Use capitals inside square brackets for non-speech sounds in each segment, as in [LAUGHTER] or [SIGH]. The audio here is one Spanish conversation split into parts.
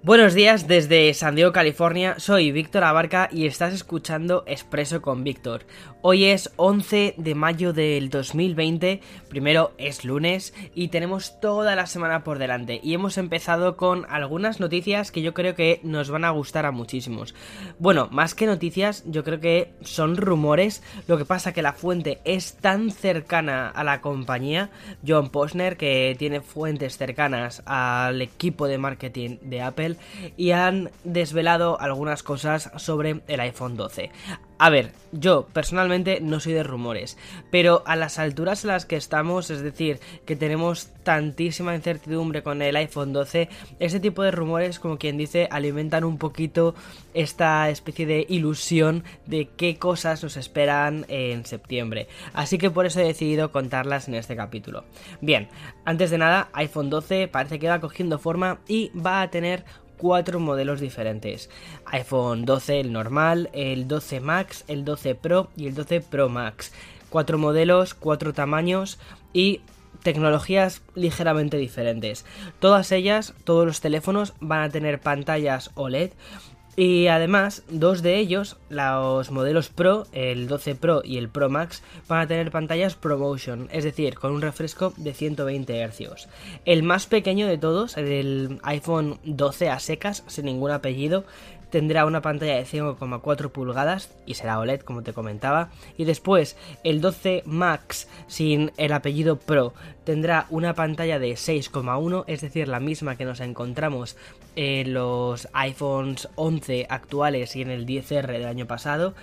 Buenos días desde San Diego, California. Soy Víctor Abarca y estás escuchando Expreso con Víctor. Hoy es 11 de mayo del 2020. Primero es lunes y tenemos toda la semana por delante. Y hemos empezado con algunas noticias que yo creo que nos van a gustar a muchísimos. Bueno, más que noticias, yo creo que son rumores. Lo que pasa que la fuente es tan cercana a la compañía, John Posner, que tiene fuentes cercanas al equipo de marketing de Apple y han desvelado algunas cosas sobre el iPhone 12. A ver, yo personalmente no soy de rumores, pero a las alturas en las que estamos, es decir, que tenemos tantísima incertidumbre con el iPhone 12, ese tipo de rumores, como quien dice, alimentan un poquito esta especie de ilusión de qué cosas nos esperan en septiembre. Así que por eso he decidido contarlas en este capítulo. Bien, antes de nada, iPhone 12 parece que va cogiendo forma y va a tener cuatro modelos diferentes. iPhone 12 el normal, el 12 Max, el 12 Pro y el 12 Pro Max. Cuatro modelos, cuatro tamaños y tecnologías ligeramente diferentes. Todas ellas, todos los teléfonos van a tener pantallas OLED y además, dos de ellos, los modelos Pro, el 12 Pro y el Pro Max, van a tener pantallas ProMotion, es decir, con un refresco de 120 Hz. El más pequeño de todos, el iPhone 12 a secas, sin ningún apellido, tendrá una pantalla de 5,4 pulgadas y será OLED como te comentaba. Y después el 12 Max sin el apellido Pro tendrá una pantalla de 6,1, es decir, la misma que nos encontramos en los iPhones 11 actuales y en el 10R del año pasado.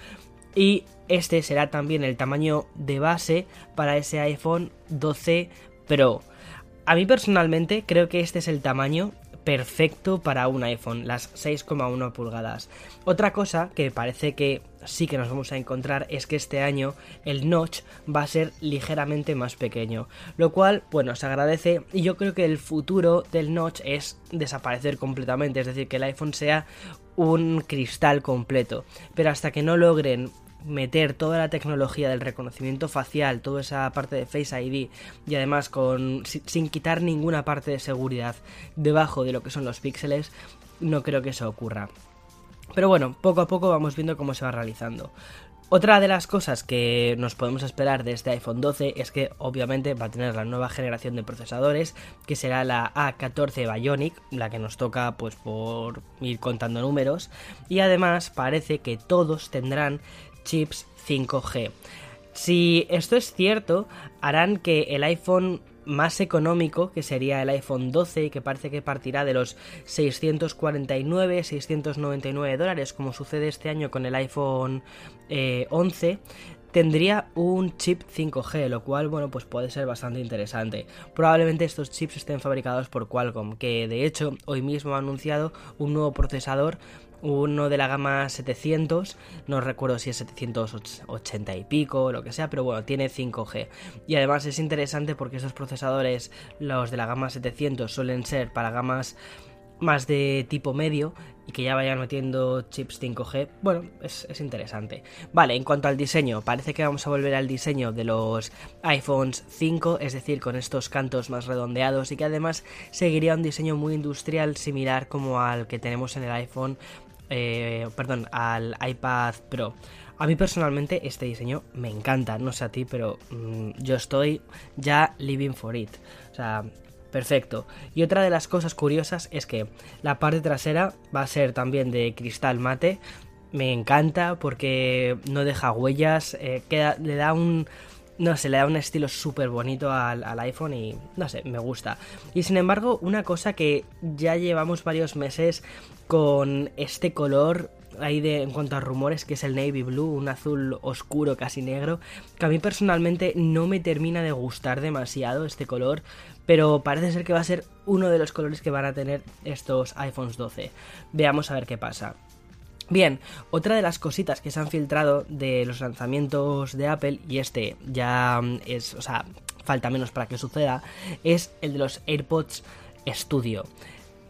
Y este será también el tamaño de base para ese iPhone 12 Pro. A mí personalmente creo que este es el tamaño perfecto para un iPhone, las 6,1 pulgadas. Otra cosa que parece que sí que nos vamos a encontrar es que este año el notch va a ser ligeramente más pequeño, lo cual, bueno, se agradece y yo creo que el futuro del notch es desaparecer completamente, es decir, que el iPhone sea un cristal completo, pero hasta que no logren meter toda la tecnología del reconocimiento facial, toda esa parte de Face ID y además con sin, quitar ninguna parte de seguridad debajo de lo que son los píxeles, no creo que eso ocurra. Pero bueno, poco a poco vamos viendo cómo se va realizando. Otra de las cosas que nos podemos esperar de este iPhone 12 es que obviamente va a tener la nueva generación de procesadores, que será la A14 Bionic, la que nos toca pues por ir contando números, y además parece que todos tendrán chips 5G. Si esto es cierto, harán que el iPhone más económico, que sería el iPhone 12, que parece que partirá de los 649, 699 dólares, como sucede este año con el iPhone 11, eh, tendría un chip 5G, lo cual, bueno, pues puede ser bastante interesante. Probablemente estos chips estén fabricados por Qualcomm, que de hecho hoy mismo ha anunciado un nuevo procesador uno de la gama 700, no recuerdo si es 780 y pico lo que sea, pero bueno, tiene 5G. Y además es interesante porque esos procesadores, los de la gama 700, suelen ser para gamas más de tipo medio y que ya vayan metiendo chips 5G, bueno, es, interesante. Vale, en cuanto al diseño, parece que vamos a volver al diseño de los iPhones 5, es decir, con estos cantos más redondeados y que además seguiría un diseño muy industrial similar como al que tenemos en el iPhone eh, perdón, al iPad Pro. A mí personalmente este diseño me encanta, no sé a ti, pero mm, yo estoy ya living for it. O sea, perfecto. Y otra de las cosas curiosas es que la parte trasera va a ser también de cristal mate. Me encanta porque no deja huellas, eh, le da un, no sé, le da un estilo súper bonito al, al, iPhone y no sé, me gusta. Y sin embargo, una cosa que ya llevamos varios meses con este color ahí de en cuanto a rumores que es el navy blue, un azul oscuro casi negro, que a mí personalmente no me termina de gustar demasiado este color, pero parece ser que va a ser uno de los colores que van a tener estos iPhones 12. Veamos a ver qué pasa. Bien, otra de las cositas que se han filtrado de los lanzamientos de Apple, y este ya es, o sea, falta menos para que suceda, es el de los AirPods Studio.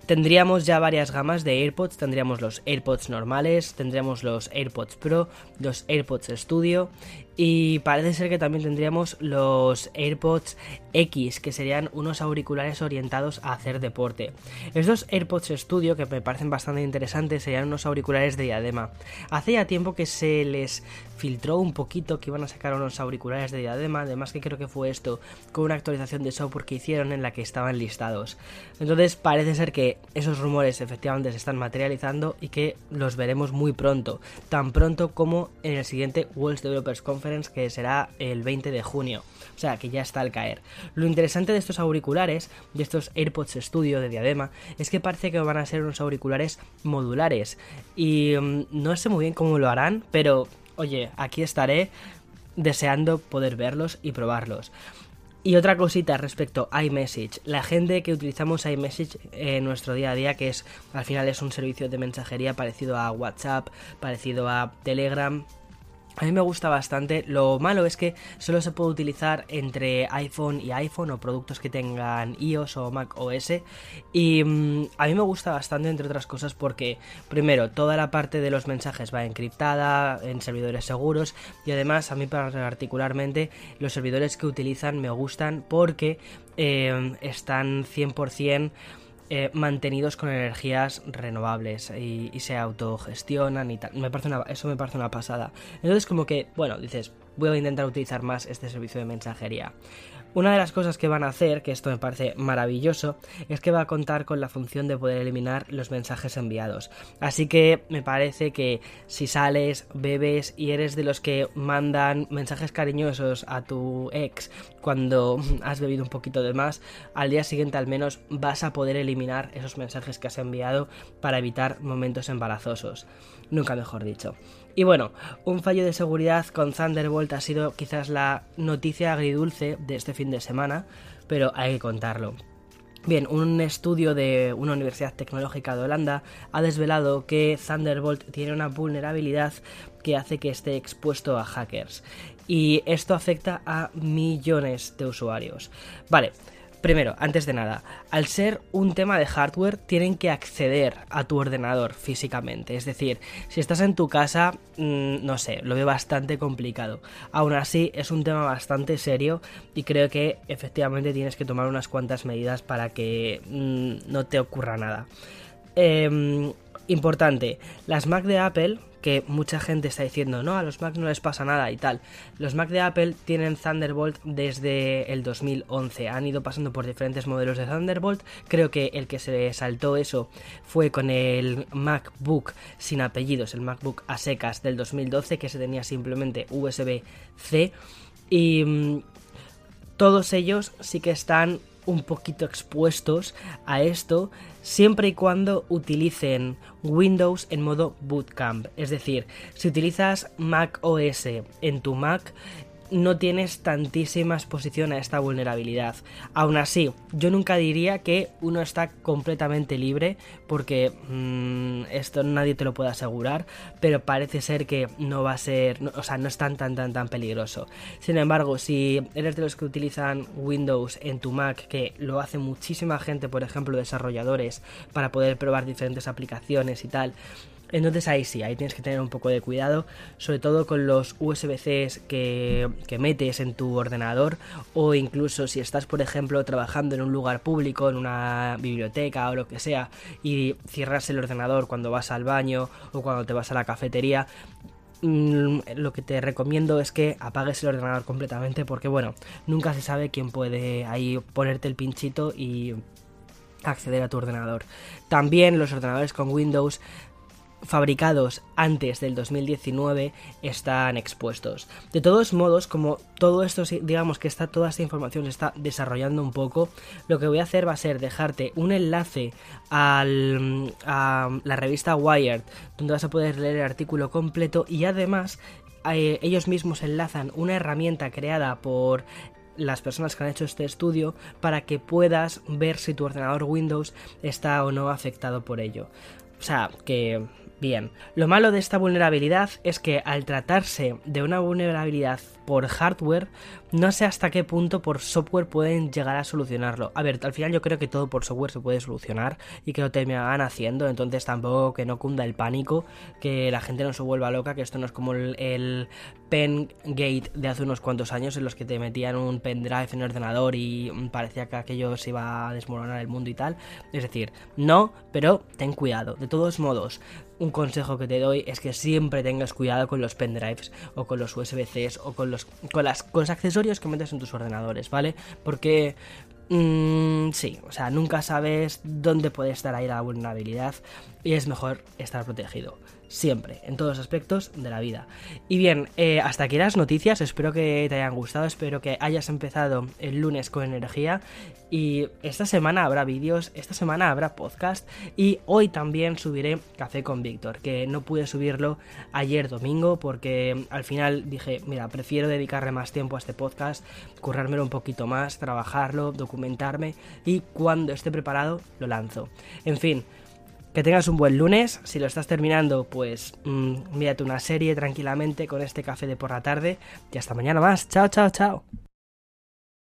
Tendríamos ya varias gamas de AirPods, tendríamos los AirPods normales, tendríamos los AirPods Pro, los AirPods Studio Y parece ser que también tendríamos los AirPods X, que serían unos auriculares orientados a hacer deporte. Estos AirPods Studio, que me parecen bastante interesantes, serían unos auriculares de diadema. Hace ya tiempo que se les filtró un poquito que iban a sacar unos auriculares de diadema, además que creo que fue esto con una actualización de software que hicieron en la que estaban listados. Entonces parece ser que esos rumores efectivamente se están materializando y que los veremos muy pronto, tan pronto como en el siguiente World Developers Conference que será el 20 de junio, o sea que ya está al caer. Lo interesante de estos auriculares, de estos AirPods Studio de diadema, es que parece que van a ser unos auriculares modulares y mm, no sé muy bien cómo lo harán, pero oye, aquí estaré deseando poder verlos y probarlos. Y otra cosita respecto a iMessage. La gente que utilizamos iMessage en nuestro día a día, que es al final es un servicio de mensajería parecido a WhatsApp, parecido a Telegram, a mí me gusta bastante. Lo malo es que solo se puede utilizar entre iPhone y iPhone o productos que tengan iOS o Mac OS. Y mm, a mí me gusta bastante, entre otras cosas, porque primero, toda la parte de los mensajes va encriptada en servidores seguros. Y además, a mí particularmente, los servidores que utilizan me gustan porque eh, están 100% eh, mantenidos con energías renovables y, se autogestionan y tal. Me parece eso me parece una pasada. Entonces como que, bueno, dices, voy a intentar utilizar más este servicio de mensajería. Una de las cosas que van a hacer, que esto me parece maravilloso, es que va a contar con la función de poder eliminar los mensajes enviados. Así que me parece que si sales, bebes y eres de los que mandan mensajes cariñosos a tu ex cuando [LAUGHS] has bebido un poquito de más, al día siguiente al menos vas a poder eliminar esos mensajes que has enviado para evitar momentos embarazosos. Nunca mejor dicho. Y bueno, un fallo de seguridad con Thunderbolt ha sido quizás la noticia agridulce de este fin de semana, pero hay que contarlo. Bien, un estudio de una universidad tecnológica de Holanda ha desvelado que Thunderbolt tiene una vulnerabilidad que hace que esté expuesto a hackers. Y esto afecta a millones de usuarios. Vale, Primero, antes de nada, al ser un tema de hardware, tienen que acceder a tu ordenador físicamente. Es decir, si estás en tu casa, mm, no sé, lo veo bastante complicado. Aún así, es un tema bastante serio y creo que efectivamente tienes que tomar unas cuantas medidas para que mm, no te ocurra nada. Em, importante, las Mac de Apple que mucha gente está diciendo, no, a los Mac no les pasa nada y tal. Los Mac de Apple tienen Thunderbolt desde el 2011, han ido pasando por diferentes modelos de Thunderbolt, creo que el que se saltó eso fue con el MacBook sin apellidos, el MacBook a secas del 2012, que se tenía simplemente USB-C y mm, todos ellos sí que están un poquito expuestos a esto siempre y cuando utilicen Windows en modo bootcamp. Es decir, si utilizas Mac OS en tu Mac, no tienes tantísima exposición a esta vulnerabilidad. Aún así, yo nunca diría que uno está completamente libre, porque mm, esto nadie te lo puede asegurar, pero parece ser que no va a ser, o sea, no es tan tan tan tan peligroso. Sin embargo, si eres de los que utilizan Windows en tu Mac, que lo hace muchísima gente, por ejemplo, desarrolladores, para poder probar diferentes aplicaciones y tal, entonces ahí sí, ahí tienes que tener un poco de cuidado, sobre todo con los USB-Cs que, metes en tu ordenador o incluso si estás, por ejemplo, trabajando en un lugar público, en una biblioteca o lo que sea, y cierras el ordenador cuando vas al baño o cuando te vas a la cafetería, mm, lo que te recomiendo es que apagues el ordenador completamente porque bueno, nunca se sabe quién puede ahí ponerte el pinchito y acceder a tu ordenador. También los ordenadores con Windows fabricados antes del 2019 están expuestos. De todos modos, como todo esto, digamos que está, toda esta información se está desarrollando un poco, lo que voy a hacer va a ser dejarte un enlace al, a la revista Wired, donde vas a poder leer el artículo completo y además eh, ellos mismos enlazan una herramienta creada por las personas que han hecho este estudio para que puedas ver si tu ordenador Windows está o no afectado por ello. O sea, que Bien, lo malo de esta vulnerabilidad es que al tratarse de una vulnerabilidad por hardware, no sé hasta qué punto por software pueden llegar a solucionarlo. A ver, al final yo creo que todo por software se puede solucionar y que lo terminarán haciendo, entonces tampoco que no cunda el pánico, que la gente no se vuelva loca, que esto no es como el, el pen gate de hace unos cuantos años en los que te metían un pendrive en el ordenador y parecía que aquello se iba a desmoronar el mundo y tal. Es decir, no, pero ten cuidado. De todos modos, un consejo que te doy es que siempre tengas cuidado con los pendrives o con los USB-Cs o con los, con, las, con los accesorios que metes en tus ordenadores, ¿vale? Porque Mm, sí, o sea, nunca sabes dónde puede estar ahí la vulnerabilidad y es mejor estar protegido. Siempre, en todos los aspectos de la vida. Y bien, eh, hasta aquí las noticias, espero que te hayan gustado, espero que hayas empezado el lunes con energía y esta semana habrá vídeos, esta semana habrá podcast y hoy también subiré Café con Víctor, que no pude subirlo ayer domingo porque al final dije, mira, prefiero dedicarle más tiempo a este podcast, currármelo un poquito más, trabajarlo, documentarme y cuando esté preparado lo lanzo. En fin, que tengas un buen lunes. Si lo estás terminando, pues mmm, mírate una serie tranquilamente con este café de por la tarde. Y hasta mañana más. Chao, chao, chao.